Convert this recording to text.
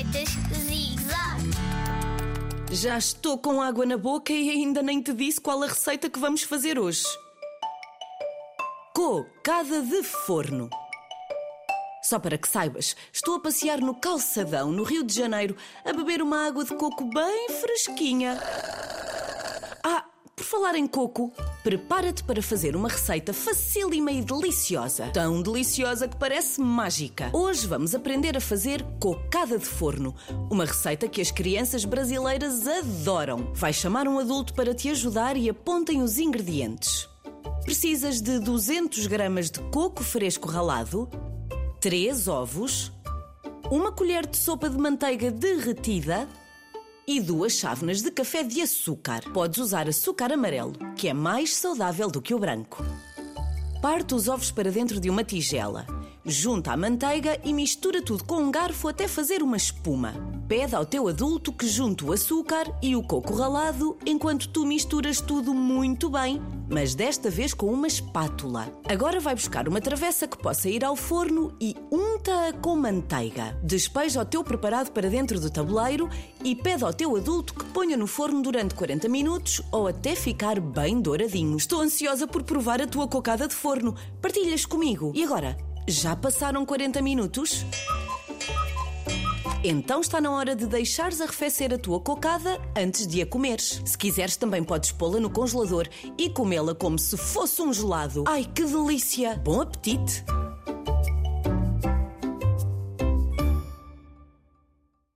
receitas Zig-Zag. Já estou com água na boca e ainda nem te disse qual a receita que vamos fazer hoje. Cocada de forno. Só para que saibas, estou a passear no calçadão, no Rio de Janeiro, a beber uma água de coco bem fresquinha. Ah, por falar em coco, prepara-te para fazer uma receita facílima e deliciosa. Tão deliciosa que parece mágica. Hoje vamos aprender a fazer cocada de forno, uma receita que as crianças brasileiras adoram. Vai chamar um adulto para te ajudar e apontem os ingredientes. Precisas de 200 gramas de coco fresco ralado, 3 ovos, uma colher de sopa de manteiga derretida e duas chávenas de café de açúcar. Podes usar açúcar amarelo, que é mais saudável do que o branco. Parte os ovos para dentro de uma tigela. Junta a manteiga e mistura tudo com um garfo até fazer uma espuma. Pede ao teu adulto que junte o açúcar e o coco ralado enquanto tu misturas tudo muito bem, mas desta vez com uma espátula. Agora vai buscar uma travessa que possa ir ao forno e unta-a com manteiga. Despeja o teu preparado para dentro do tabuleiro e pede ao teu adulto que ponha no forno durante 40 minutos ou até ficar bem douradinho. Estou ansiosa por provar a tua cocada de forno. Partilhas comigo. E agora? Já passaram 40 minutos? Então está na hora de deixares arrefecer a tua cocada antes de a comeres. Se quiseres, também podes pô-la no congelador e comê-la como se fosse um gelado. Ai, que delícia! Bom apetite!